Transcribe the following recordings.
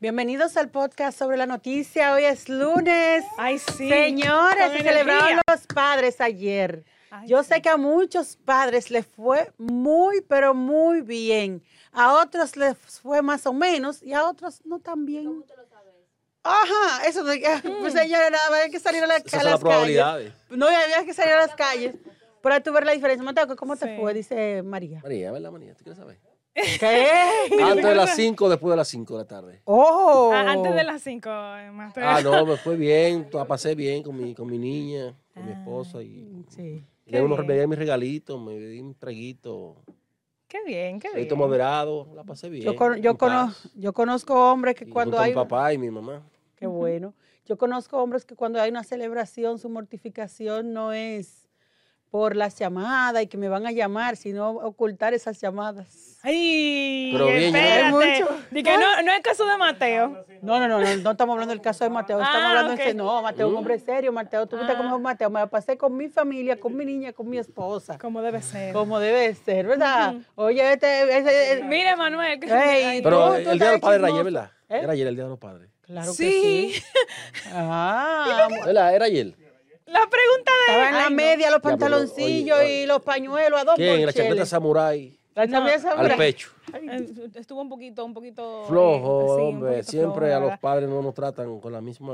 Bienvenidos al podcast sobre la noticia. Hoy es lunes. Ay, sí. Señores, se celebraron los padres ayer. Ay, Yo sé que a muchos padres les fue muy, pero muy bien. A otros les fue más o menos y a otros no tan bien. Ajá, eso que, pues señora, nada hay que salir a, la- las las probabilidades. calles. No, había que salir a las calles para tú ver la diferencia. Mateo, ¿cómo te Sí. fue? Dice María. María, ¿verdad, María? ¿Tú quieres saber? ¿Qué? Antes de las 5 o después de las 5 de la tarde. ¡Oh! Ah, antes de las 5, más Ah, no, me fue bien, la pasé bien con mi, con mi niña, con mi esposa y Sí. Le unos, me di mis regalitos, me di un traguito, Qué bien, qué bien. traguito moderado, la pasé bien. Yo, con- yo, conozco hombres que y cuando junto hay... mi papá y mi mamá. Qué bueno. Yo conozco hombres que cuando hay una celebración, su mortificación no es por las llamadas y que me van a llamar, sino ocultar esas llamadas. Ay, Pero bien, no- espérate. Di que no, no es caso de Mateo. No, no, no, no, no estamos hablando del caso de Mateo, estamos Ah, hablando de no, Mateo es un hombre serio, Mateo, tú viste Ah. cómo es Mateo, me la pasé con mi familia, con mi niña, con mi esposa, Como debe ser. como debe ser, ¿verdad? Oye, este, ese- Mire, Manuel. que- Ey, Ay, Pero tú- el tú Día de los Padres era ayer, ¿verdad? ¿Eh? Era ayer el Día de los Padres. Claro Sí. que sí. Ah, ¿Verdad? Era ayer. La pregunta de. estaba en la Ay, no. media, los pero, pantaloncillos oye, oye. y los pañuelos a dos ¿Quién? La chaqueta samurái La No, chaqueta al samurai. pecho. Estuvo un poquito, un poquito. Flojo, eh, sí, un hombre. poquito Siempre flojo, a los ¿verdad? padres no nos tratan con la misma,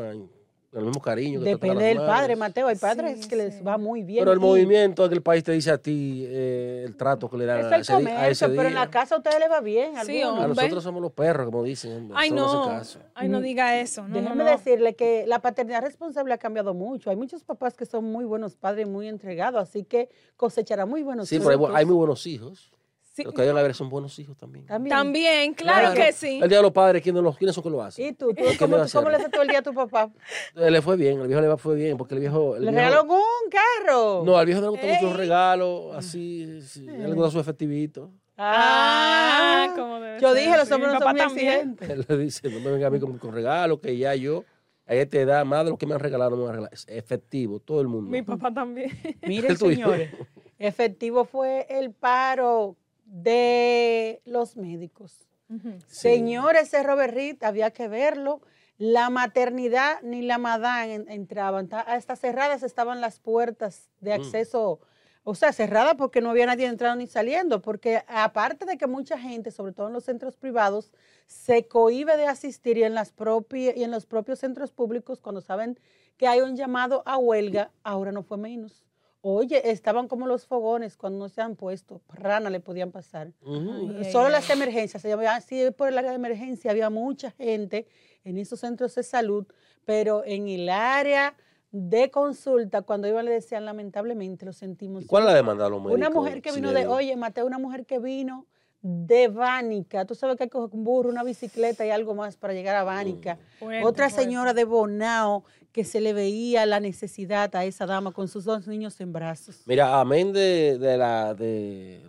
el mismo cariño. que Depende las del padre. Mateo. Hay padres Sí, que les va muy bien. Pero el movimiento del país te dice a ti eh, el trato que le dan Es a el ese, a comercio, pero en la casa a ustedes les va bien. Sí. A nosotros somos los perros, como dicen. Ay, no caso. Ay, no diga eso. No, no. decirle que la paternidad responsable ha cambiado mucho. Hay muchos papás que son muy buenos padres, muy entregados, así que cosechará muy buenos Sí, pero hay muy buenos hijos. Sí, Los que deben haber son buenos hijos también. También. También, claro Claro. que sí. El Día de los Padres, ¿quiénes, los, ¿quiénes son que lo ¿Y hacen? tú? ¿Tú ¿Qué ¿Cómo, va a cómo le hacer? hace todo el día a tu papá? Eh, Le fue bien, el viejo le fue bien, porque el viejo... El ¿Le viejo- regaló un carro? No, al viejo le gustan mucho Ey. los regalos, así, sí, él le gusta su efectivito. Ah, como debe Yo ser, dije, los hombres mi no son papá muy también. exigentes. Él le dice, no me venga a mí con, con regalos, que ya yo, a esta edad, más de lo que me han regalado, no me han regalado. Es efectivo, todo el mundo. Mi papá también. Miren, señores, efectivo fue el paro de los médicos. Sí. Señores, ese Robert Reed, había que verlo. La maternidad ni la madán en- entraban. Ta- Hasta cerradas estaban las puertas de Mm. acceso. O sea, cerradas porque no había nadie entrando ni saliendo. Porque aparte de que mucha gente, sobre todo en los centros privados, se cohíbe de asistir y en, las y en los propios centros públicos, cuando saben que hay un llamado a huelga, ahora no fue menos. Oye, estaban como los fogones cuando no se han puesto. Rana le podían pasar. Ay, Solo ay, las emergencias, se llamaba así por el área de emergencia, había mucha gente en esos centros de salud, pero en el área de consulta, cuando iban le decían, lamentablemente, lo sentimos. ¿Y ¿Cuál es la demanda de los médicos? Una mujer que vino de, oye, Mateo, una mujer que vino de Bánica, tú sabes que hay que coger un burro, una bicicleta y algo más para llegar a Bánica. Fuerte, Otra señora de Bonao que se le veía la necesidad a esa dama con sus dos niños en brazos, Mira, amén de, de la, de,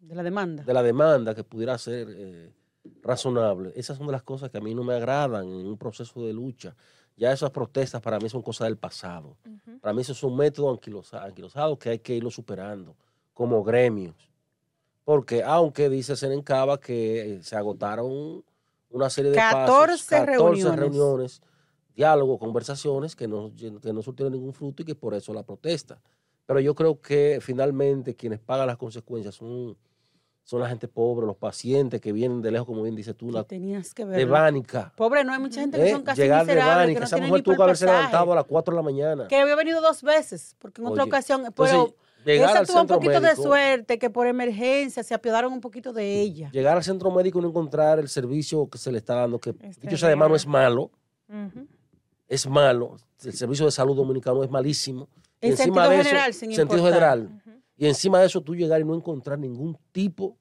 de la demanda. de la demanda que pudiera ser eh, razonable, esas son de las cosas que a mí no me agradan en un proceso de lucha. Ya esas protestas para mí son cosas del pasado. Para mí eso es un método anquilosa- anquilosado que hay que irlo superando como gremios. Porque aunque dice Senencaba que eh, se agotaron una serie de 14 pasos, 14 reuniones. reuniones, diálogos, conversaciones que no, que no surtieron ningún fruto y que por eso la protesta. Pero yo creo que finalmente quienes pagan las consecuencias son, son la gente pobre, los pacientes que vienen de lejos, como bien dices tú, Que la, tenías que de verlo. Bánica. Pobre, no hay mucha gente que ¿eh? son casi Llegar de miserables, que no Esa mujer tuvo que haberse levantado a las 4 de la mañana. Que había venido dos veces, porque en otra Oye, ocasión, entonces, pero llegar esa al tuvo un centro poquito médico- de suerte, que por emergencia se apiadaron un poquito de ella. Llegar al centro médico y no encontrar el servicio que se le está dando, que Es dicho sea de mano es malo, es malo. El servicio de salud dominicano es malísimo. En Y encima sentido de eso- general, sin sentido importar. general. Y encima de eso tú llegar y no encontrar ningún tipo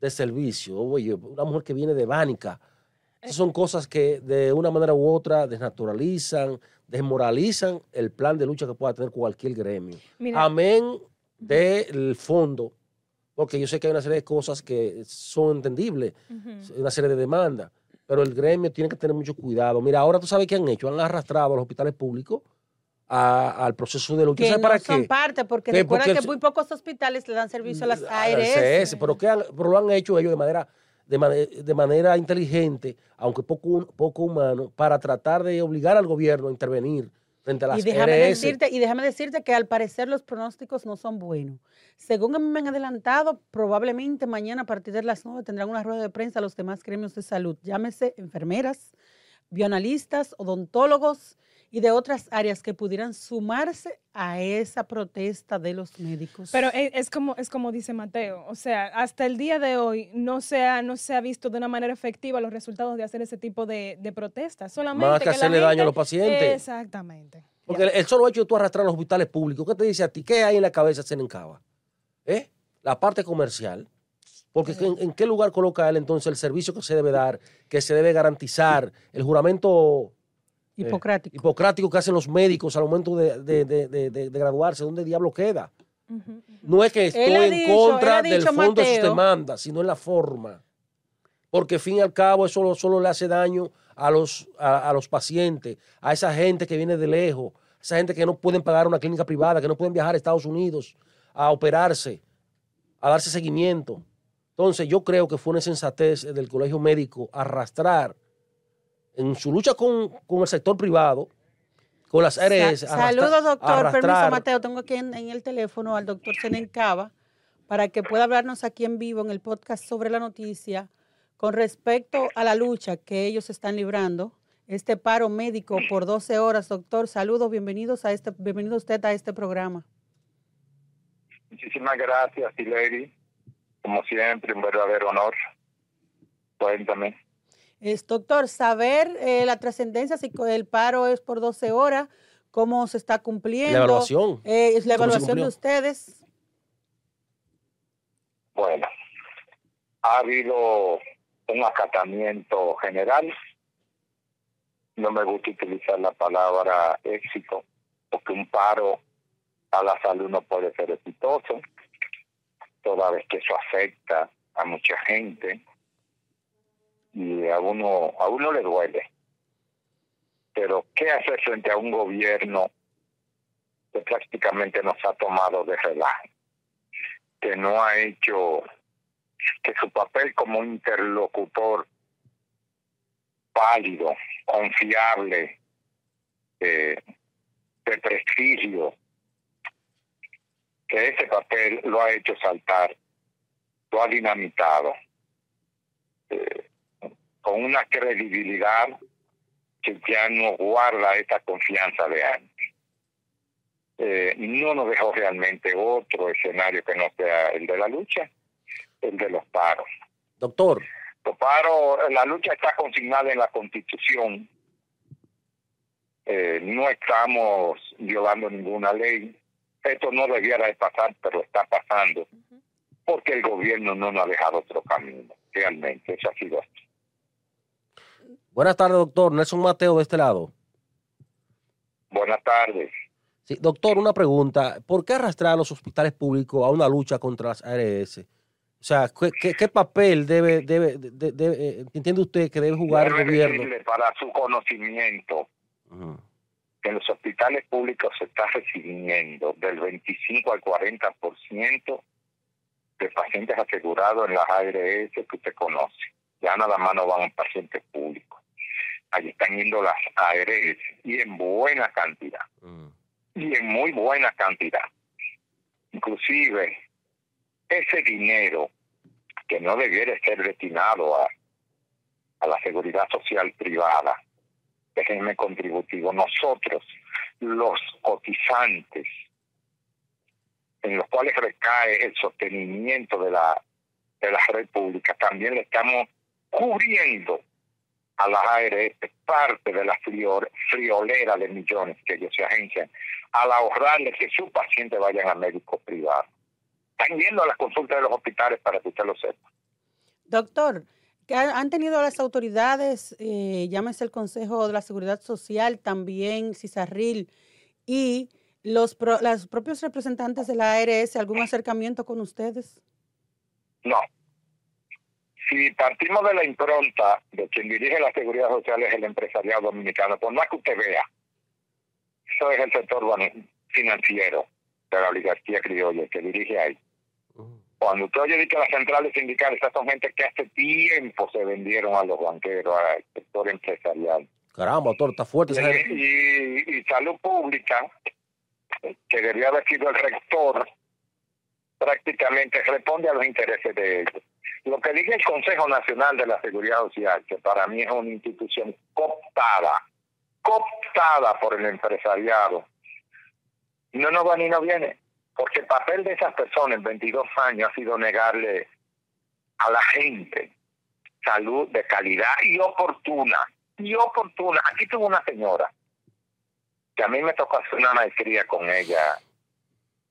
de servicio. Oye, una mujer que viene de Bánica. Esas son cosas que de una manera u otra desnaturalizan, desmoralizan el plan de lucha que pueda tener cualquier gremio. Mira, Amén del fondo, porque yo sé que hay una serie de cosas que son entendibles, una serie de demandas, pero el gremio tiene que tener mucho cuidado. Mira, ahora tú sabes qué han hecho, han arrastrado a los hospitales públicos al proceso de lucha. Que ¿Sabes no para son qué? parte, porque recuerda Porque que muy pocos hospitales le dan servicio a las Al ARS. CS, pero, ¿qué han- pero lo han hecho ellos de manera de, mane- de manera inteligente, aunque poco, poco humano, para tratar de obligar al gobierno a intervenir frente a las Y déjame, RS. decirte, y déjame decirte que al parecer los pronósticos no son buenos. Según a mí me han adelantado, probablemente mañana a partir de las 9 tendrán una rueda de prensa los demás gremios de salud, llámese enfermeras, bioanalistas, odontólogos y de otras áreas que pudieran sumarse a esa protesta de los médicos. Pero e- es, como, es como dice Mateo, o sea, hasta el día de hoy no se ha, no se ha visto de una manera efectiva los resultados de hacer ese tipo de, de protestas. Solamente Más que la hacerle daño a los pacientes. Exactamente. Porque el, el solo hecho de tú arrastrar a los hospitales públicos, ¿qué te dice a ti? ¿Qué hay en la cabeza de Senencaba? ¿Eh? La parte comercial. Porque ¿en, en qué lugar coloca él entonces el servicio que se debe dar, que se debe garantizar, el juramento eh, Hipocrático. hipocrático que hacen los médicos al momento de, de- de- de- graduarse? ¿Dónde diablo queda? No es que estoy en dicho- contra del dicho, fondo de sus demandas, sino en la forma. Porque, fin y al cabo, eso solo, solo le hace daño a los, a, a los pacientes, a esa gente que viene de lejos, esa gente que no pueden pagar una clínica privada, que no pueden viajar a Estados Unidos a operarse, a darse seguimiento. Entonces, yo creo que fue una insensatez del colegio médico arrastrar en su lucha con, con el sector privado, con las Sa- ARS. Saludos, doctor. Permiso, Mateo. Tengo aquí en, en el teléfono al doctor Senencaba para que pueda hablarnos aquí en vivo en el podcast sobre la noticia con respecto a la lucha que ellos están librando. Este paro médico por 12 horas, doctor. Saludos, bienvenidos a este, bienvenido usted a este programa. Muchísimas gracias, Hilary. Como siempre, un verdadero honor. Cuéntame. Es, doctor, saber eh, la trascendencia, si el paro es por 12 horas, cómo se está cumpliendo. La evaluación. Eh, es la ¿Cómo se evaluación de ustedes. Bueno, ha habido un acatamiento general. No me gusta utilizar la palabra éxito, porque un paro a la salud no puede ser exitoso, toda vez que eso afecta a mucha gente y a uno, a uno le duele. Pero, ¿qué hacer frente a un gobierno que prácticamente nos ha tomado de relajo? que no ha hecho que su papel como interlocutor válido, confiable, eh, de prestigio, que ese papel lo ha hecho saltar, lo ha dinamitado, eh, con una credibilidad que ya no guarda esa confianza de antes eh, no nos dejó realmente otro escenario que no sea el de la lucha, el de los paros. Doctor, Los paros, la lucha está consignada en la Constitución. Eh, no estamos violando ninguna ley. Esto no debiera de pasar, pero está pasando porque el gobierno no nos ha dejado otro camino. Realmente, eso ha sido así. Buenas tardes, doctor. Nelson Mateo de este lado. Buenas tardes. Sí, doctor, una pregunta. ¿Por qué arrastrar a los hospitales públicos a una lucha contra las ARS? O sea, ¿qué, qué- qué papel debe, debe, de- de- eh, entiende usted que debe jugar el gobierno? para su conocimiento que en los hospitales públicos se está recibiendo del 25 al 40% de pacientes asegurados en las ARS que usted conoce. Ya nada más no van pacientes públicos. Allí están yendo las ARS y en buena cantidad, Ujú. y en muy buena cantidad. Inclusive, ese dinero que no debiera ser destinado a, a la seguridad social privada, régimen contributivo, nosotros, los cotizantes, en los cuales recae el sostenimiento de la, de la red pública, también le estamos cubriendo a las ARS parte de la frior- friolera de millones que ellos se agencian al ahorrarles que sus pacientes vayan a médicos privados. Están yendo a las consultas de los hospitales para que usted lo sepa. Doctor, ¿qué ha- han tenido las autoridades, eh, llámese el Consejo de la Seguridad Social, también CISARRIL y los, pro- los propios representantes de la ARS, algún acercamiento con ustedes? No. Si partimos de la impronta de quien dirige la seguridad social es el empresariado dominicano, por más que usted vea, eso es el sector financiero de la oligarquía criolla que dirige ahí. Cuando usted oye que las centrales sindicales, estas son gente que hace tiempo se vendieron a los banqueros, al sector empresarial. Caramba, doctor, está fuerte. Y, y, y salud pública, que debería haber sido el rector, prácticamente responde a los intereses de ellos. Lo que dice el Consejo Nacional de la Seguridad Social, que para mí es una institución cooptada, cooptada por el empresariado, no nos va ni no viene, porque el papel de esas personas en 22 años ha sido negarle a la gente salud de calidad y oportuna, y oportuna. Aquí tuvo una señora que a mí me tocó hacer una maestría con ella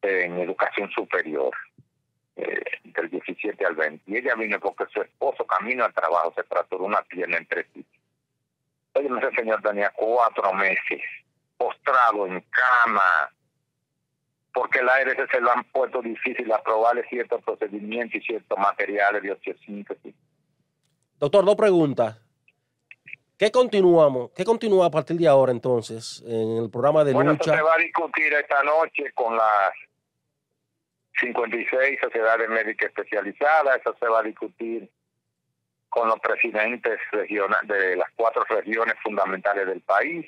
en educación superior, eh, del 17 al 20. Y ella vino porque su esposo, camino al trabajo, se fracturó una pierna entre sí. Oye, ese señor tenía cuatro meses, postrado en cama, porque el aire se lo han puesto difícil aprobarle ciertos procedimientos y ciertos materiales de osteosíntesis. Doctor, dos preguntas. ¿Qué continuamos? ¿Qué continúa a partir de ahora entonces en el programa de bueno, lucha? eso se va a discutir esta noche con las 56 sociedades médicas especializadas, eso se va a discutir con los presidentes de las cuatro regiones fundamentales del país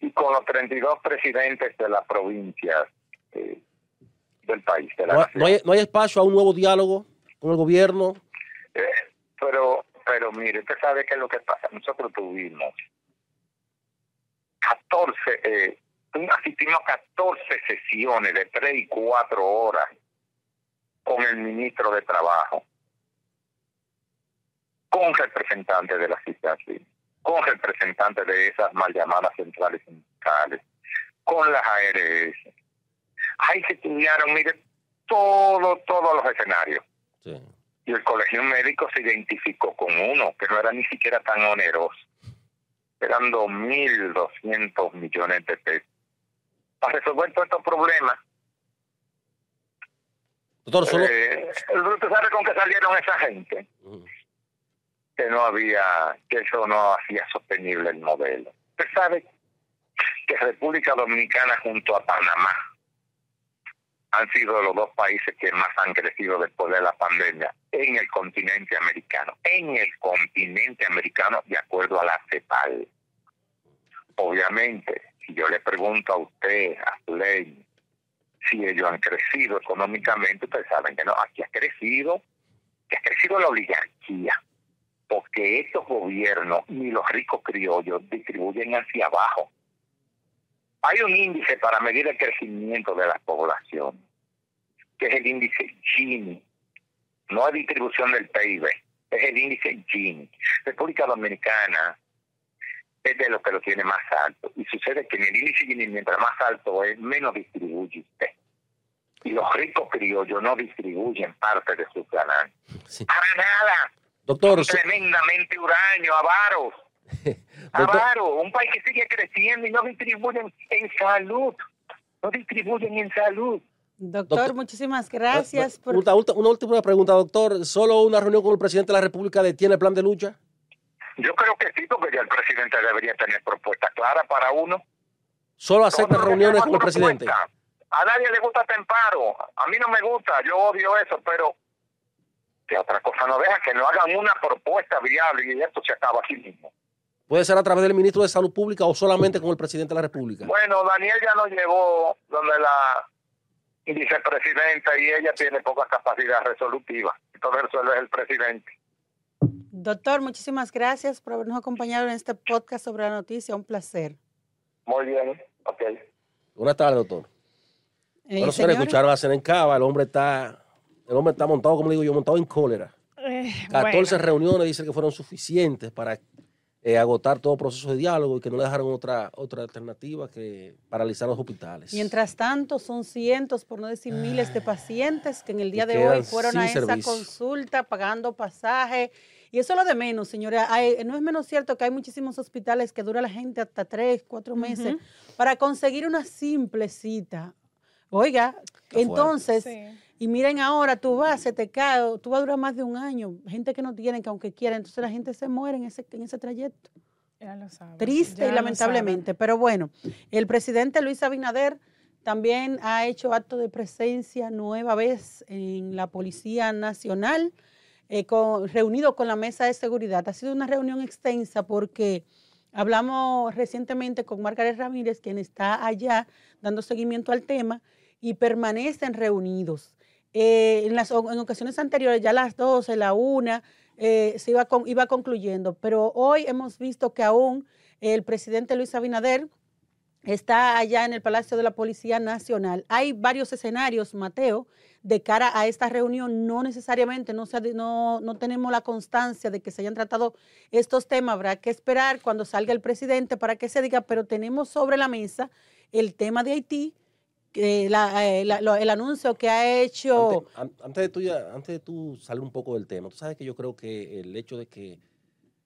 y con los 32 presidentes de las provincias eh, del país. De la ¿No, nación. no hay, no hay espacio a un nuevo diálogo con el gobierno? Eh, pero, pero mire, usted sabe qué es lo que pasa. Nosotros tuvimos 14, eh, asistimos a 14 sesiones de 3 y 4 horas con el ministro de Trabajo, con representantes de la CISACI, con representantes de esas mal llamadas centrales sindicales, con las ARS. Ahí se estudiaron, mire, todo, todos los escenarios Sí. y el colegio médico se identificó con uno que no era ni siquiera tan oneroso. Eran 2.200 millones de pesos. Para resolver todos estos problemas, Doctor, solo... eh, ¿usted sabe con qué salieron esa gente? Que no había, que eso no hacía sostenible el modelo. Usted sabe que República Dominicana junto a Panamá han sido los dos países que más han crecido después de la pandemia en el continente americano, en el continente americano de acuerdo a la CEPAL. Obviamente, si yo le pregunto a usted, a Zuley, si ellos han crecido económicamente, ustedes saben que no, aquí ha crecido, ha crecido la oligarquía, porque estos gobiernos ni los ricos criollos distribuyen hacia abajo. Hay un índice para medir el crecimiento de la población, que es el índice Gini, no es distribución del PIB, es el índice Gini. República Dominicana de los que lo tiene más alto, y sucede que en el índice Gini, mientras más alto es, menos distribuye usted. Y los ricos criollos no distribuyen parte de sus ganancias. Sí. Para nada Doctor, tremendamente huraño, avaros. doctor, Avaro, un país que sigue creciendo y no distribuyen en salud. No distribuyen en salud. Doctor, Doctor- muchísimas gracias por... una, una última pregunta, doctor. ¿Solo una reunión con el presidente de la República detiene el plan de lucha? Yo creo que sí, porque ya el presidente debería tener propuestas claras para uno. ¿Solo acepta reuniones con el presidente? A nadie le gusta Temparo. A mí no me gusta, yo odio eso, pero que otra cosa no deja que no hagan una propuesta viable y esto se acaba aquí mismo. ¿Puede ser a través del ministro de Salud Pública o solamente con el presidente de la República? Bueno, Daniel ya nos llevó donde la vicepresidenta y ella tiene poca capacidad resolutiva. Entonces resuelve el presidente. Doctor, muchísimas gracias por habernos acompañado en este podcast sobre la noticia. Un placer. Muy bien, ok. Buenas tardes, doctor. Eh, bueno, señores, escucharon a Senencaba, el hombre está, el hombre está montado, como digo yo, montado en cólera. Eh, 14 bueno. reuniones dicen que fueron suficientes para eh, agotar todo proceso de diálogo y que no le dejaron otra, otra alternativa que paralizar los hospitales. Mientras tanto, son cientos, por no decir miles de pacientes que en el día Que de hoy fueron a esa servicio. consulta pagando pasaje. Y eso es lo de menos, señora. Hay- no es menos cierto que hay muchísimos hospitales que dura la gente hasta tres, cuatro meses para conseguir una simple cita. Oiga, entonces, Sí. Y miren ahora, tú vas, se te cae, tú vas a durar más de un año. Gente que no tiene, que aunque quiera, entonces la gente se muere en ese, en ese trayecto. Ya lo sabes, Triste ya y lamentablemente. Pero bueno, el presidente Luis Abinader también ha hecho acto de presencia nueva vez en la Policía Nacional, eh, con, reunido con la Mesa de Seguridad. Ha sido una reunión extensa porque hablamos recientemente con Margaret Ramírez, quien está allá dando seguimiento al tema, y permanecen reunidos. Eh, en, las, en ocasiones anteriores, ya las 12, la 1, eh, se iba, con, iba concluyendo, pero hoy hemos visto que aún el presidente Luis Abinader está allá en el Palacio de la Policía Nacional. Hay varios escenarios, Mateo, de cara a esta reunión. No necesariamente, no, no tenemos la constancia de que se hayan tratado estos temas. Habrá que esperar cuando salga el presidente para que se diga, pero tenemos sobre la mesa el tema de Haití, eh, el anuncio que ha hecho... Antes, de tú, antes de tú salir un poco del tema, tú sabes que yo creo que el hecho de que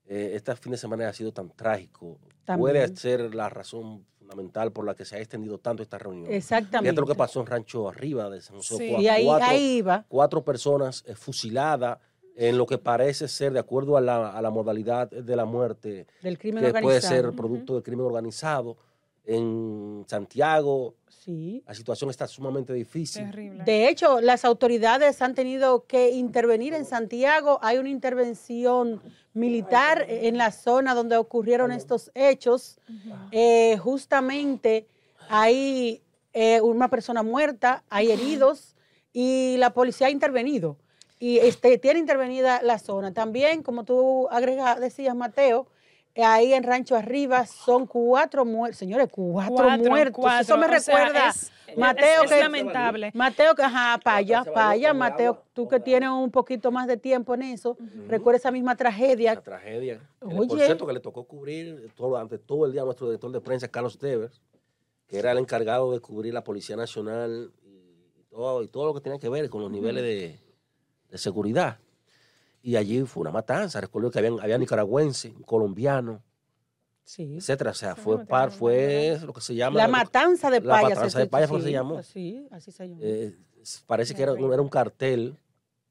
eh, este fin de semana ha sido tan trágico puede ser la razón fundamental por la que se ha extendido tanto esta reunión. Exactamente. Fíjate lo que pasó en Rancho Arriba de San José. Sí, ahí, cuatro, ahí iba. Cuatro personas eh, fusiladas en lo que parece ser, de acuerdo a la, a la modalidad de la muerte, del crimen que organizado. puede ser producto del crimen organizado. En Santiago, sí. la situación está sumamente difícil. Terrible. De hecho, las autoridades han tenido que intervenir en Santiago. Hay una intervención militar en la zona donde ocurrieron estos hechos. Eh, justamente hay eh, una persona muerta, hay heridos y la policía ha intervenido. Y este, tiene intervenida la zona. También, como tú agrega, decías, Mateo, ahí en Rancho Arriba son cuatro muertos. Señores, cuatro, Cuatro, muertos. cuatro. Eso me O sea, recuerda. es- Mateo, es que, lamentable. Mateo, que, ajá, paya, paya, Mateo, agua, tú que agua. tienes un poquito más de tiempo en eso, recuerda esa misma tragedia. La tragedia. Por cierto, que le tocó cubrir todo, ante todo el día a nuestro director de prensa, Carlos Tevers, que era el encargado de cubrir la Policía Nacional y todo, y todo lo que tenía que ver con los niveles de, de seguridad. Y allí fue una matanza. Recuerdo que habían, había nicaragüenses, colombianos, Sí. etcétera. O sea, Sí, fue par, fue lo que se llama. La matanza de la payas. matanza de Payas que se sí, llamó. Sí, así se llama. Eh, parece que era, un- era un cartel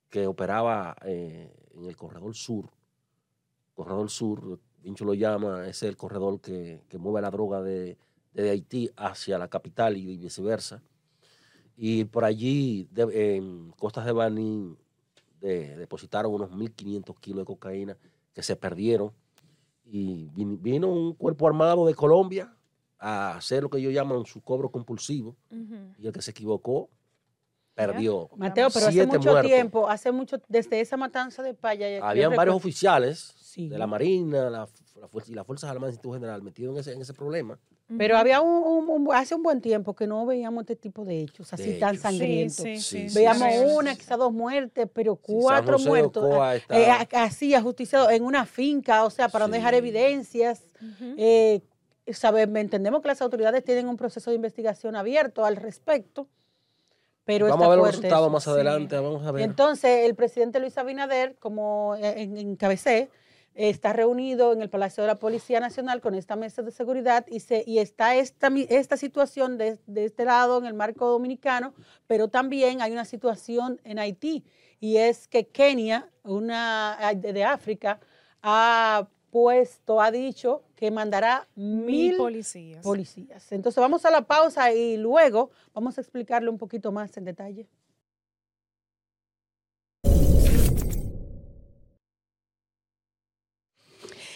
que operaba eh, en el corredor sur. Corredor sur, Vincho lo llama, es el corredor que, que mueve la droga de, de Haití hacia la capital y viceversa. Y por allí, de- en costas de Baní, de- depositaron unos 1.500 kilos de cocaína que se perdieron. Y vin- vino un cuerpo armado de Colombia a hacer lo que ellos llaman su cobro compulsivo. Y el que se equivocó, perdió. Mateo, pero hace mucho muertos. tiempo, hace mucho, desde esa matanza de payas. yo Habían varios oficiales Sí. de la Marina la, la fuerza, y las Fuerzas Armadas del Instituto General metidos en ese, en ese problema. Pero había un, un- un- hace un buen tiempo que no veíamos este tipo de hechos así De tan hechos. sangrientos. Sí, sí, Sí, Veíamos sí, sí, una, sí. quizás dos muertes, pero cuatro muertos. Ah, está- eh, a- así, ajusticiado en una finca, o sea, para no dejar evidencias. Ujú. Eh, sabe- entendemos que las autoridades tienen un proceso de investigación abierto al respecto, pero Vamos a ver los resultados más Sí. adelante. Vamos a ver. Entonces, el presidente Luis Abinader, como eh, en- encabecé, está reunido en el Palacio de la Policía Nacional con esta mesa de seguridad y, se, y está esta, esta situación de, de este lado en el marco dominicano, pero también hay una situación en Haití y es que Kenia, una de, de África, ha puesto, ha dicho que mandará Mil mil policías. policías. Entonces vamos a la pausa y luego vamos a explicarle un poquito más en detalle.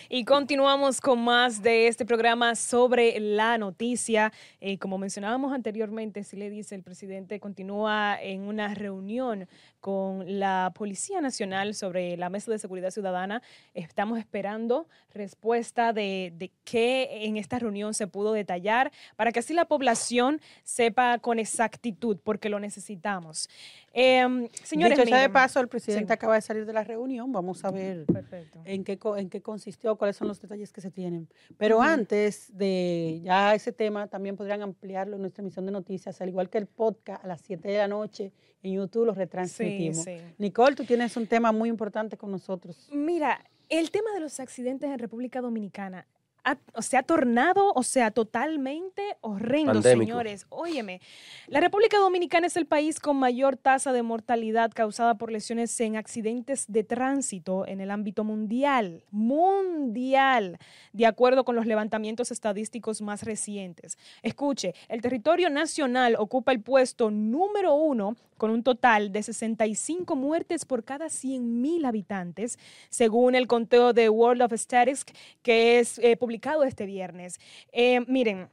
Y continuamos con más de este programa sobre la noticia. Eh, como mencionábamos anteriormente, si le dice el presidente, continúa en una reunión con la Policía Nacional sobre la Mesa de Seguridad Ciudadana. Estamos esperando respuesta de, de qué en esta reunión se pudo detallar para que así la población sepa con exactitud, porque lo necesitamos. Em, señores, Dicho sea de paso, el presidente Sí. acaba de salir de la reunión. Vamos a ver Perfecto. en qué, en qué consistió, cuáles son los detalles que se tienen. Pero antes de ya ese tema, también podrían ampliarlo en nuestra emisión de noticias, al igual que el podcast a las 7 de la noche en YouTube lo Sí, retransmitimos. sí. Nicole, tú tienes un tema muy importante con nosotros. Mira, el tema de los accidentes en República Dominicana ha- se ha tornado, o sea, totalmente horrendo, Pandémico. señores. Óyeme, la República Dominicana es el país con mayor tasa de mortalidad causada por lesiones en accidentes de tránsito en el ámbito mundial. Mundial, de acuerdo con los levantamientos estadísticos más recientes. Escuche, el territorio nacional ocupa el puesto número uno con un total de 65 muertes por cada 100.000 habitantes, según el conteo de World of Statistics que es eh, publicado este viernes. Eh, miren,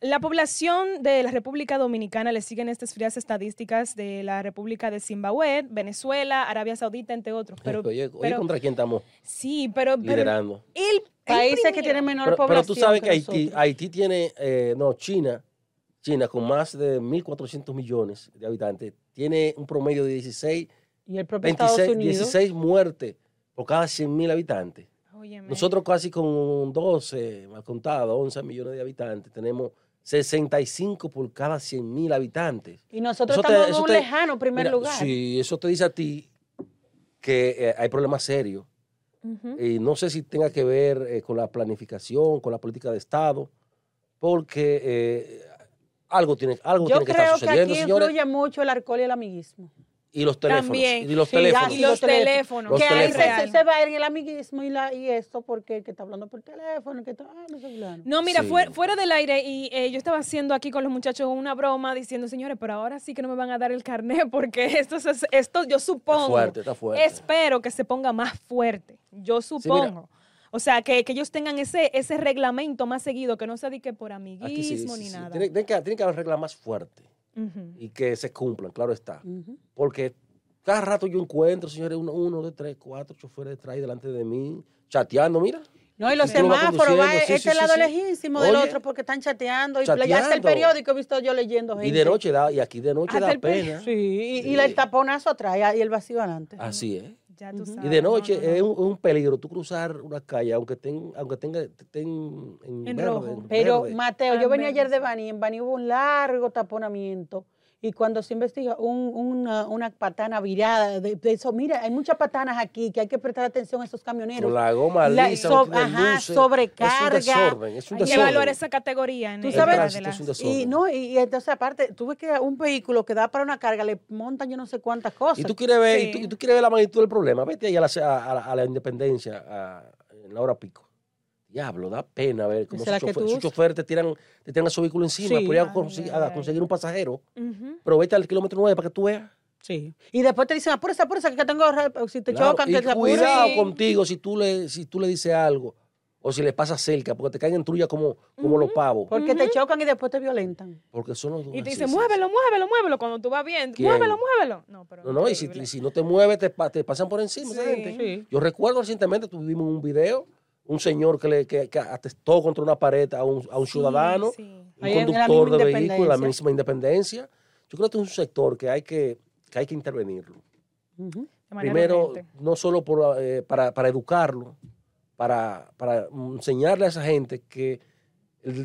la población de la República Dominicana le siguen estas frías estadísticas de la República de Zimbabue, Venezuela, Arabia Saudita, entre otros. Pero, oye, oye, pero- ¿contra quién estamos sí, pero, pero liderando? el, el Países que tienen menor Pero, pero población tú sabes que, que Haití. Haití tiene, eh, no, China, China con más de 1.400 millones de habitantes, tiene un promedio de 16, Y el propio Estados 26, Unidos. 16 muertes por cada 100.000 habitantes. Óyeme. Nosotros casi con 12, mal contado, 11 millones de habitantes, tenemos 65 por cada 100.000 habitantes. Y nosotros Eso estamos en un te- lejano primer Mira, lugar. Sí, eso te dice a ti que eh, hay problemas serios. Ujú. Y no sé si tenga que ver eh, con la planificación, con la política de Estado, porque eh, algo tiene, algo Yo tiene que estar creo que sucediendo, aquí señores. influye mucho el alcohol y el amiguismo. Y los teléfonos. También. Y los Sí, teléfonos. Y los teléfonos. teléfonos. Los que ahí se, se, va en el amiguismo y, la, y esto porque el que está hablando por teléfono, el que está, ah, no sé fulano. No, mira, Sí. fuera, fuera del aire, y eh, yo estaba haciendo aquí con los muchachos una broma diciendo, señores, pero ahora sí que no me van a dar el carnet porque esto, es- esto yo supongo, Está fuerte, está fuerte. espero que se ponga más fuerte, yo supongo. o sea, que, que ellos tengan ese, ese reglamento más seguido, que no se dedique por amiguismo Aquí sí, sí, ni sí. nada. Tiene, tiene que, tiene que haber reglas más fuertes Y que se cumplan, claro está. Porque cada rato yo encuentro, señores, uno, uno de tres, cuatro choferes detrás y delante de mí, chateando, mira. No, y los semáforos, va sí, este sí, lado sí, sí. lejísimo del Oye, otro porque están chateando. Y chateando. hasta el periódico he visto yo leyendo gente. Y de noche da, y aquí de noche Hasta da pena. Sí, y, y el taponazo atrás y el vacío adelante. Así es. Ya tú sabes. Y de no, noche no, no. es un, es un peligro tú cruzar una calle, aunque estén, aunque tenga, estén en, En verde, rojo. en Pero, verde. Mateo, Ah, yo venía ayer de. Bani, en Bani hubo un largo taponamiento. Y cuando se investiga un- una, una patana virada, de, de eso, mira, hay muchas patanas aquí que hay que prestar atención a esos camioneros. Con la goma La- lisa, so- no tiene ajá, luces. sobrecarga. Es un desorden, es un Hay que desorden. evaluar esa categoría. En Tú el- sabes- de tránsito las- es un desorden. Y no, y, y entonces aparte, tuve que un vehículo que da para una carga, le montan yo no sé cuántas cosas. Y tú quieres ver, y tú, y tú quieres ver la magnitud del problema, vete ahí a la, a, a- a la independencia a- en la hora pico. Diablo, da pena ver cómo Esa es su la que chofer, su chofer te tiran, te tiran a su vehículo encima, Sí. por ir a, Ay, consi- ay, a ay. conseguir un pasajero. Ujú. Pero vete al kilómetro 9 para que tú veas. Sí. Y después te dicen, apúrese, apúrese, que tengo, si te Claro, chocan, y que te apures. cuidado Sí. contigo si tú le, si tú le dices algo o si le pasa cerca, porque te caen en trulla como, como los pavos. Porque te chocan y después te violentan. Porque son los Y te dicen, muévelo, muévelo, muévelo, cuando tú vas bien. ¿Quién? Muévelo, muévelo. No, pero No, no, y si, si no te mueves, te, te pasan por encima Sí. gente. Sí. Yo recuerdo recientemente, tuvimos un video, un señor que, le, que, que atestó contra una pared a un, a un Sí, ciudadano, sí. un Ahí conductor de vehículo, en la misma independencia. Yo creo que este es un sector que hay que, que, hay que intervenirlo. Primero, urgente. no solo por, eh, para, para educarlo, para, para enseñarle a esa gente que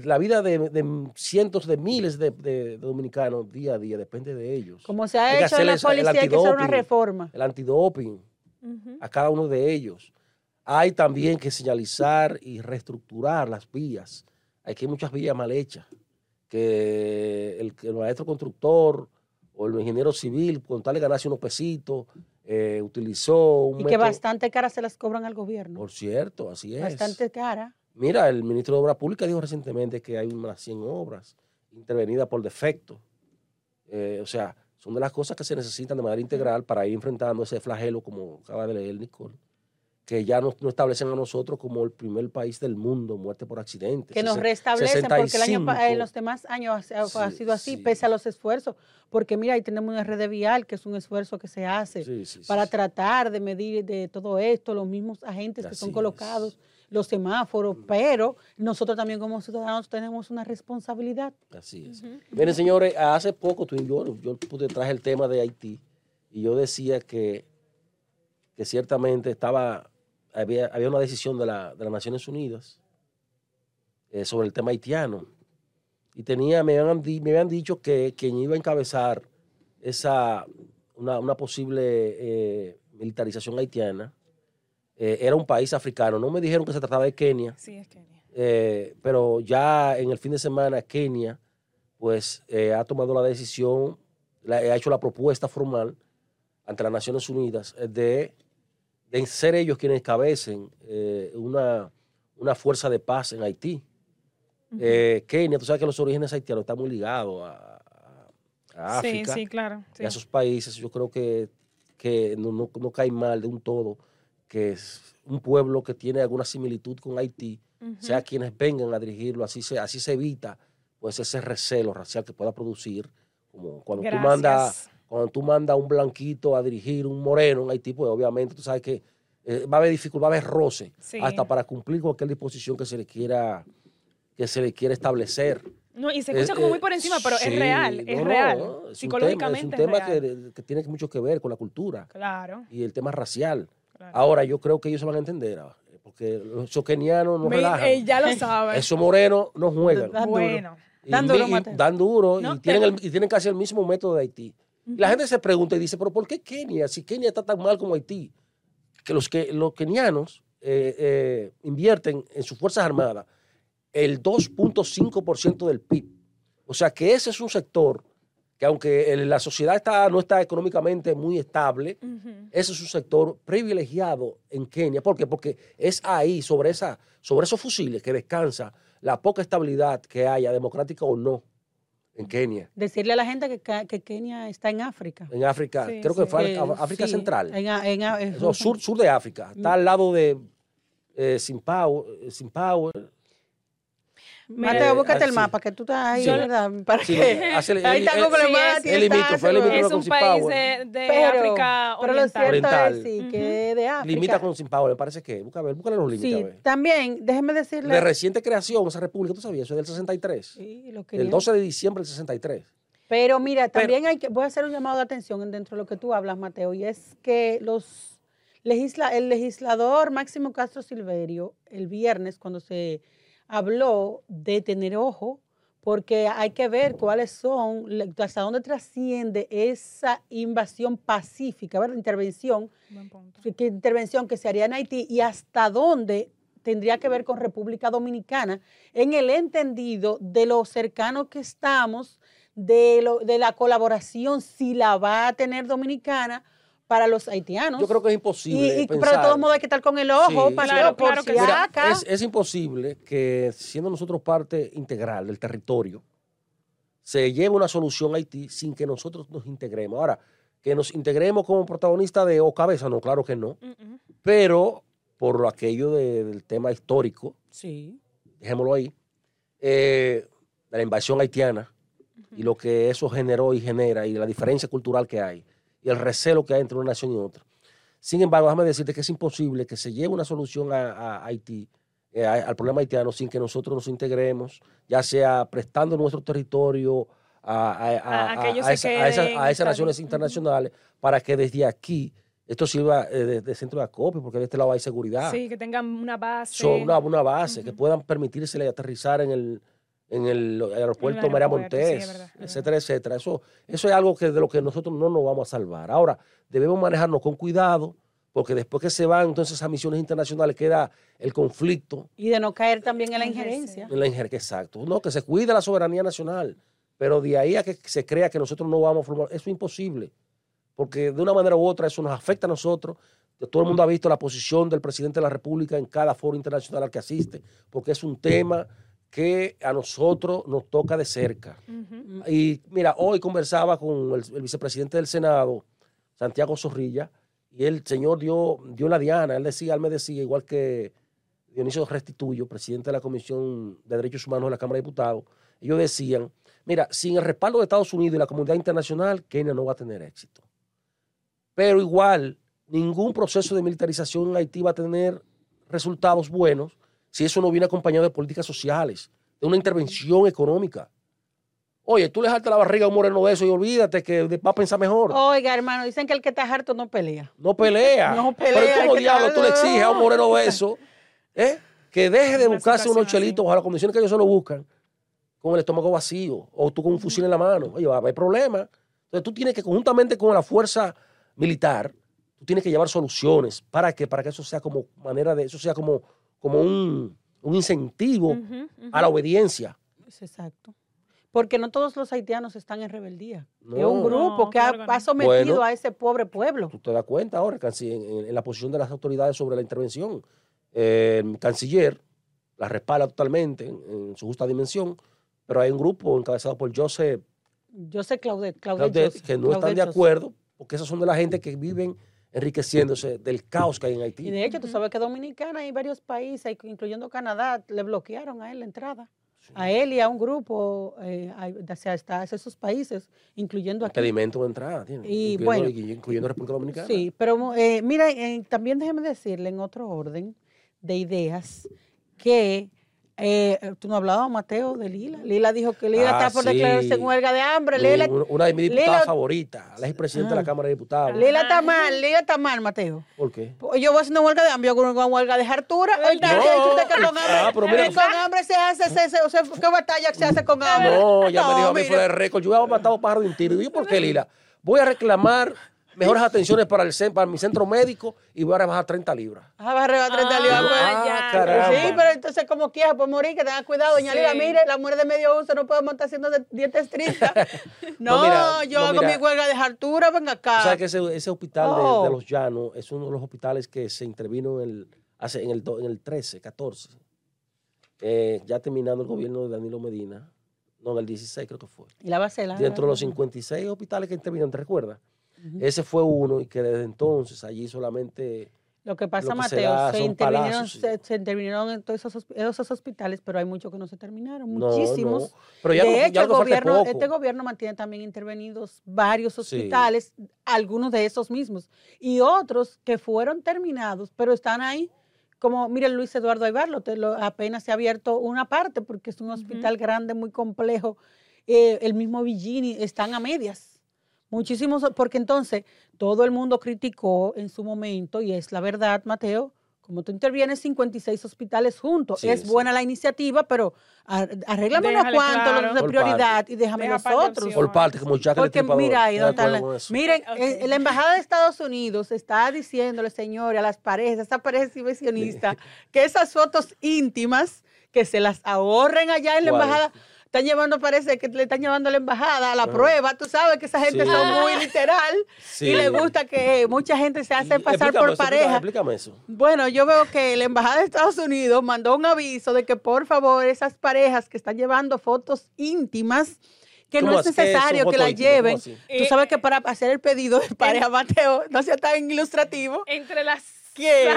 la vida de, de cientos de miles de, de- de dominicanos día a día depende de ellos. Como se ha hecho en la policía, hay que hacer una antidoping. reforma. El antidoping Ujú. a cada uno de ellos. Hay también que señalizar y reestructurar las vías. Hay que hay muchas vías mal hechas. Que el, maestro constructor o el ingeniero civil, con tal de ganarse unos pesitos, eh, utilizó un Y que bastante cara se las cobran al gobierno. Por cierto, así es. Bastante cara. Mira, el ministro de Obras Públicas dijo recientemente que hay unas 100 obras intervenidas por defecto. Eh, o sea, son de las cosas que se necesitan de manera integral para ir enfrentando ese flagelo, como acaba de leer Nicole, que ya nos, nos establecen a nosotros como el primer país del mundo muerte por accidente. Que nos restablecen porque el año, pa- 65. en los demás años ha, ha Sí, sido así, sí. pese a los esfuerzos. Porque mira, ahí tenemos una red vial, que es un esfuerzo que se hace Sí, sí, sí, para sí. tratar de medir de todo esto, los mismos agentes que Así son es. colocados, los semáforos, pero nosotros también como ciudadanos tenemos una responsabilidad. Así es. Miren, señores, hace poco tú y yo, yo pude traje el tema de Haití y yo decía que, que ciertamente estaba, había, había una decisión de, la, de las Naciones Unidas eh, sobre el tema haitiano. Y tenía, me habían, me habían dicho que quien iba a encabezar esa, una, una posible eh, militarización haitiana eh, era un país africano. No me dijeron que se trataba de Kenia, Sí, es Kenia. Pero ya en el fin de semana Kenia pues ha tomado la decisión, la- ha hecho la propuesta formal ante las Naciones Unidas de, de ser ellos quienes encabecen eh, una, una fuerza de paz en Haití. Eh, Kenia, tú sabes que los orígenes haitianos están muy ligados a, a- a Sí, África sí, claro. sí. y a esos países. Yo creo que, que no, no- no cae mal de un todo que es un pueblo que tiene alguna similitud con Haití, sea quienes vengan a dirigirlo, así se, así se evita pues ese recelo racial que pueda producir, como cuando tú mandas Gracias. Cuando tú mandas a un blanquito a dirigir un moreno en Haití, pues obviamente tú sabes que eh, va a haber dificultad, va a haber roce, Sí. hasta para cumplir cualquier disposición que se le quiera que se le quiera establecer. No, y se Es- escucha como muy por encima, pero sí, es real, es no, real. no, es un Psicológicamente tema, es un tema real. que, que tiene mucho que ver con la cultura Claro, y el tema racial. claro. Ahora yo creo que ellos se van a entender, ah, porque los esos kenianos no Me- relajan. eh, ya lo sabes. Esos morenos no juegan. Dan duro. bueno. Y Dan duro, y Mateo. dan duro No, y, tienen el- y tienen casi el mismo método de Haití. La gente se pregunta y dice, pero ¿por qué Kenia? Si Kenia está tan mal como Haití. Que los, que, los kenianos eh, eh, invierten en sus Fuerzas Armadas el 2.5% del PIB. O sea que ese es un sector que aunque la sociedad está, no está económicamente muy estable, ese es un sector privilegiado en Kenia. ¿Por qué? Porque es ahí, sobre, esa, sobre esos fusiles, que descansa la poca estabilidad que haya, democrática o no, en Kenia. Decirle a la gente que, que Kenia está en África. En África, Sí, creo que fue Que África sí, Central. en en sur, sur de África. Está al lado de eh, Zimbabue. Zimbabue. Mateo, Eh, búscate ah, el sí. mapa, que tú estás ahí, Sí. ¿verdad? Para Sí, que... hace- ahí está más es- a ti es limítrofe, está, es pero- limítrofe Es con un país de, de Pero, África pero lo Oriental. cierto Oriental. es sí, que es de África. Limita con Zimbabue, me parece que. Busca ver, búscale los límites. Sí, también, déjeme decirle... De reciente creación, esa república, ¿tú sabías? Eso es del 63. Sí, lo El quería. 12 de diciembre del 63. Pero mira, también hay que, voy a hacer un llamado de atención dentro de lo que tú hablas, Mateo, y es que los legisla, el legislador Máximo Castro Silverio, el viernes, cuando se habló de tener ojo, porque hay que ver cuáles son, hasta dónde trasciende esa invasión pacífica, ¿verdad? Intervención, que intervención que se haría en Haití y hasta dónde tendría que ver con República Dominicana en el entendido de lo cercano que estamos, de, lo, de la colaboración, si la va a tener Dominicana para los haitianos. Yo creo que es y, imposible. y- pero de todos modos hay que estar con el ojo, Sí, Mateo, claro, por claro si que. Mira, es, es imposible que, siendo nosotros parte integral del territorio, se lleve una solución a Haití sin que nosotros nos integremos. Ahora, que nos integremos como protagonistas de O Cabeza, no, claro que no. Pero por lo aquello de- del tema histórico, Sí. dejémoslo ahí, eh, de la invasión haitiana y lo que eso generó y genera y la diferencia cultural que hay y el recelo que hay entre una nación y otra. Sin embargo, déjame decirte que es imposible que se lleve una solución a, a Haití, eh, a- al problema haitiano, sin que nosotros nos integremos, ya sea prestando nuestro territorio a, a- esa- esas naciones internacionales para que desde aquí esto sirva eh, de, de centro de acopio, porque de este lado hay seguridad Sí, que tengan una base. son una, una base que puedan permitírsele aterrizar en el, en el aeropuerto María aeropuerto, sí, Montés, es verdad, es etcétera, etcétera. Eso, eso es algo que de lo que nosotros no nos vamos a salvar. Ahora, debemos manejarnos con cuidado, porque después que se van entonces a misiones internacionales queda el conflicto Y de no caer también en la injerencia. en la injerencia. Exacto. No, que se cuide la soberanía nacional, pero de ahí a que se crea que nosotros no vamos a formar, eso es imposible, porque de una manera u otra eso nos afecta a nosotros. Todo el mundo ha visto la posición del presidente de la República en cada foro internacional al que asiste, porque es un tema que a nosotros nos toca de cerca. Y mira, hoy conversaba con el, el vicepresidente del Senado, Santiago Zorrilla, y el señor dio, dio la diana. Él decía, él me decía, igual que Dionisio Restituyo, presidente de la Comisión de Derechos Humanos de la Cámara de Diputados, ellos decían, mira, sin el respaldo de Estados Unidos y la comunidad internacional, Kenia no va a tener éxito. Pero igual, ningún proceso de militarización en Haití va a tener resultados buenos si eso no viene acompañado de políticas sociales, de una intervención económica. Oye, tú le jaltas la barriga a un moreno de eso y olvídate que va a pensar mejor. Oiga, hermano, dicen que el que está harto no pelea. No pelea. No Pero pelea, ¿cómo que diablo tú le exiges a un moreno de eso eh, que deje de Una buscarse unos chelitos bajo las condiciones que ellos se lo buscan con el estómago vacío o tú con un fusil en la mano? Oye, va a haber problemas. Entonces tú tienes que, conjuntamente con la fuerza militar, tú tienes que llevar soluciones. ¿Para qué? Para que eso sea como manera de, eso sea como, como un, un incentivo a la obediencia. Es exacto. Porque no todos los haitianos están en rebeldía. Es un grupo No, que ha, claro que no. ha sometido Bueno. a ese pobre pueblo. Tú te das cuenta ahora en, en- en la posición de las autoridades sobre la intervención. Eh, El canciller la respalda totalmente en, en su justa dimensión, pero hay un grupo encabezado por Joseph Yo sé Claudette, Claudette, Claudette Joseph- que no están de Joseph. acuerdo, porque esas son de la gente que viven enriqueciéndose del caos que hay en Haití. Y de hecho, tú sabes que Dominicana y varios países, incluyendo Canadá, le bloquearon a él la entrada. A él y a un grupo eh, hasta esos países, incluyendo aquí. impedimento de entrada, tiene, Y incluyendo, bueno. incluyendo República Dominicana. Sí, pero eh, mira, eh, también déjeme decirle en otro orden de ideas que eh, tú no hablabas, Mateo, de Lila. Lila dijo que Lila Ah, está por sí. declararse en huelga de hambre. Lila, una- de mis diputadas Lila- favoritas, la expresidenta de Ah. la Cámara de Diputados. Lila está mal, Lila está mal, Mateo. ¿Por qué? Pues Yo voy haciendo huelga de hambre, yo con una huelga de hartura. Oye, ¿Verdad? ¿qué dice usted que con hambre, Ah, pero mira- que con hambre se hace, se, se- o sea, ¿qué batalla se hace con hambre? No, ya me dijo a mí fuera de récord. Yo había matado pájaro de un tiro. ¿Y yo por qué, Lila? Voy a reclamar mejores atenciones para, el, cen- para mi centro médico y voy a rebajar 30 libras. Ah, va a rebajar 30 Ah, libras, pues. Ah, caramba. Sí, pero entonces como quiera, pues morir, que tenga cuidado, doña Sí. Lila, mire, la mujer de medio uso no podemos estar haciendo de- dieta estricta. No, No, mira, yo no, hago mira. mi huelga de hartura, venga acá. O sea que ese, ese hospital de- Oh. de, los Llanos es uno de los hospitales que se intervino en el, hace, en el, do- en el 13, 14. Eh, ya terminando el gobierno de Danilo Medina. No, en el 16 creo que fue. y la base la Dentro de los 56 hospitales que intervinieron, ¿te recuerdas? Ese fue uno y que desde entonces allí solamente... Lo que pasa, lo que se Mateo, se, son intervinieron, se, se intervinieron en todos esos, esos hospitales, pero hay muchos que no se terminaron, No, muchísimos. no. Pero ya, de lo- hecho, ya el lo gobierno, este gobierno mantiene también intervenidos varios Sí. hospitales, algunos de esos mismos, y otros que fueron terminados, pero están ahí. Como, mire, Luis Eduardo Aybarlo, te lo- apenas se ha abierto una parte porque es un hospital grande, muy complejo. Eh, el mismo Villini están a medias. Muchísimos, porque entonces todo el mundo criticó en su momento, y es la verdad, Mateo, como tú intervienes 56 hospitales juntos, Sí, es sí. buena la iniciativa, pero ar- arréglame unos cuantos claro. los de prioridad y déjame Deja los otros. Por parte, como Porque mira, ahí la- eso. miren, Ok. eh, la embajada de Estados Unidos está diciéndole, señores, a las parejas, a esas parejas inversionistas, que esas fotos íntimas que se las ahorren allá en la ¿Cuál? embajada. Están llevando, parece que le están llevando a la embajada a la prueba. Tú sabes que esa gente Sí. son muy literal Sí. y le gusta que mucha gente se hace pasar explícame por eso, pareja. Explícame eso. Bueno, yo veo que la Embajada de Estados Unidos mandó un aviso de que por favor esas parejas que están llevando fotos íntimas, que no ¿Cómo es necesario que fotos la lleven. Tú sabes que para hacer el pedido de pareja, Mateo, no sea tan ilustrativo. Entre las ¿Qué?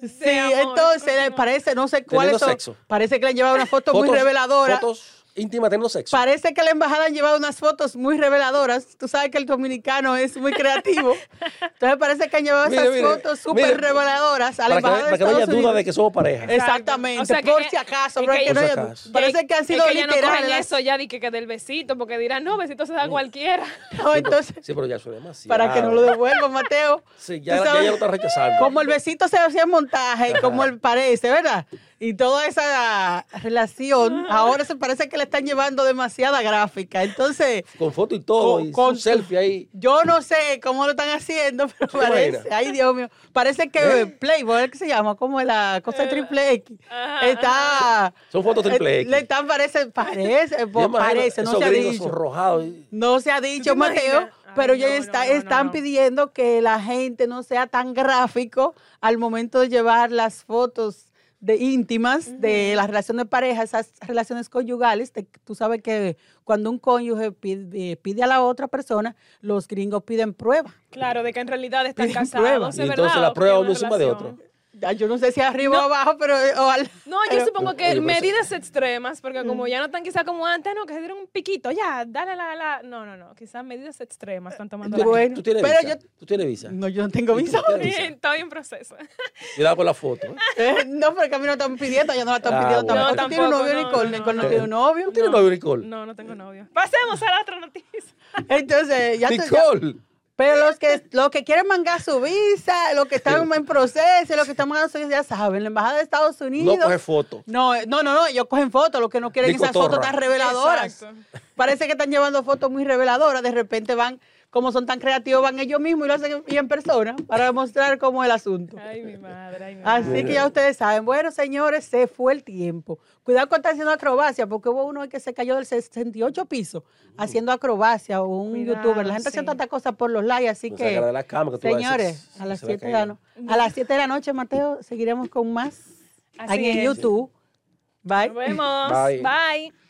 de Sí, amor entonces parece, no sé son. sexo. Parece que le han llevado una foto muy reveladora. Fotos íntimas teniendo sexo. Parece que la embajada han llevado unas fotos muy reveladoras. Tú sabes que el dominicano es muy creativo. Entonces parece que han llevado Mire, esas mire, fotos súper reveladoras a la que, embajada para de que no haya duda Unidos. de que somos pareja. Exactamente, O sea por es- si acaso, es pero que- que no haya- acaso. parece que han Es sido que ya no literales. eso ya di que, que del besito, porque dirán, no, besito se da a cualquiera. No, entonces, Sí, pero ya es demasiado. para que no lo devuelvan, Mateo. Sí, ya, ya, ya lo está rechazando. Como el besito se hacía en montaje, y como él parece, ¿verdad? Y toda esa relación, ahora se parece que le están llevando demasiada gráfica. Entonces, Con foto y todo, Con- y con selfie ahí. yo no sé cómo lo están haciendo, pero ¿Te parece, ay Dios mío, parece que ¿Eh? Playboy, ¿qué se llama? Como la cosa de triple X, Ajá, está... Son fotos triple eh, X. Le están, parece, parece, parece, no se ha dicho. sonrojados y- No se ha dicho, Mateo, pero ya no, está- no, no, están no. pidiendo que la gente no sea tan gráfico al momento de llevar las fotos de íntimas de la relación de pareja, esas relaciones conyugales. de- tú sabes que cuando un cónyuge pide, eh, pide a la otra persona, los gringos piden prueba. Claro, de que en realidad están Piden casados. prueba. es Y entonces la prueba uno encima de otro. Ya, Yo no sé si arriba o abajo, pero... eh, o al- No, yo pero- supongo que Oye, pero eso- medidas extremas, porque como ya no están quizá como antes, no, que se dieron un piquito, ya, dale la, la. No, no, no, quizás medidas extremas están tomando la ¿Tú, Bueno, tú tienes pero visa? yo- ¿Tú tienes visa? No, yo no tengo ¿Y tú visa. visa? Estoy en proceso. Cuidado con la foto. ¿eh? Eh, no, porque a mí no están pidiendo, yo no la están Ah, pidiendo bueno. tampoco. No, ¿Tú tienes un novio, no, Nicole? no, Nicole no no. tiene un novio. ¿Tú tienes No. novio, Nicole? No, no tengo novio. Pasemos a la otra noticia. Entonces, ya ya- Nicole. Pero los que, los que quieren mangar su visa, los que están en proceso, los que están mangando su visa, ya saben, la embajada de Estados Unidos. No coge foto. No, no, no, no, ellos cogen fotos, los que no quieren esas fotos tan reveladoras. Exacto. Parece que están llevando fotos muy reveladoras, de repente van como son tan creativos, van ellos mismos y lo hacen y en persona para demostrar cómo es el asunto. Ay, mi madre, ay, mi Así madre. que ya ustedes saben. Bueno, señores, se fue el tiempo. Cuidado con estar haciendo acrobacia, porque hubo uno que se cayó del 68 piso haciendo acrobacia o un Cuidado, youtuber. La gente hace sí. tantas cosas por los likes, así No que. la cama que tú a Señores, "Tss, a las se me 7 de la, cayó". no- a las 7 de la noche, Mateo, seguiremos con más Así aquí en. YouTube. Bye. Nos vemos. Bye. Bye.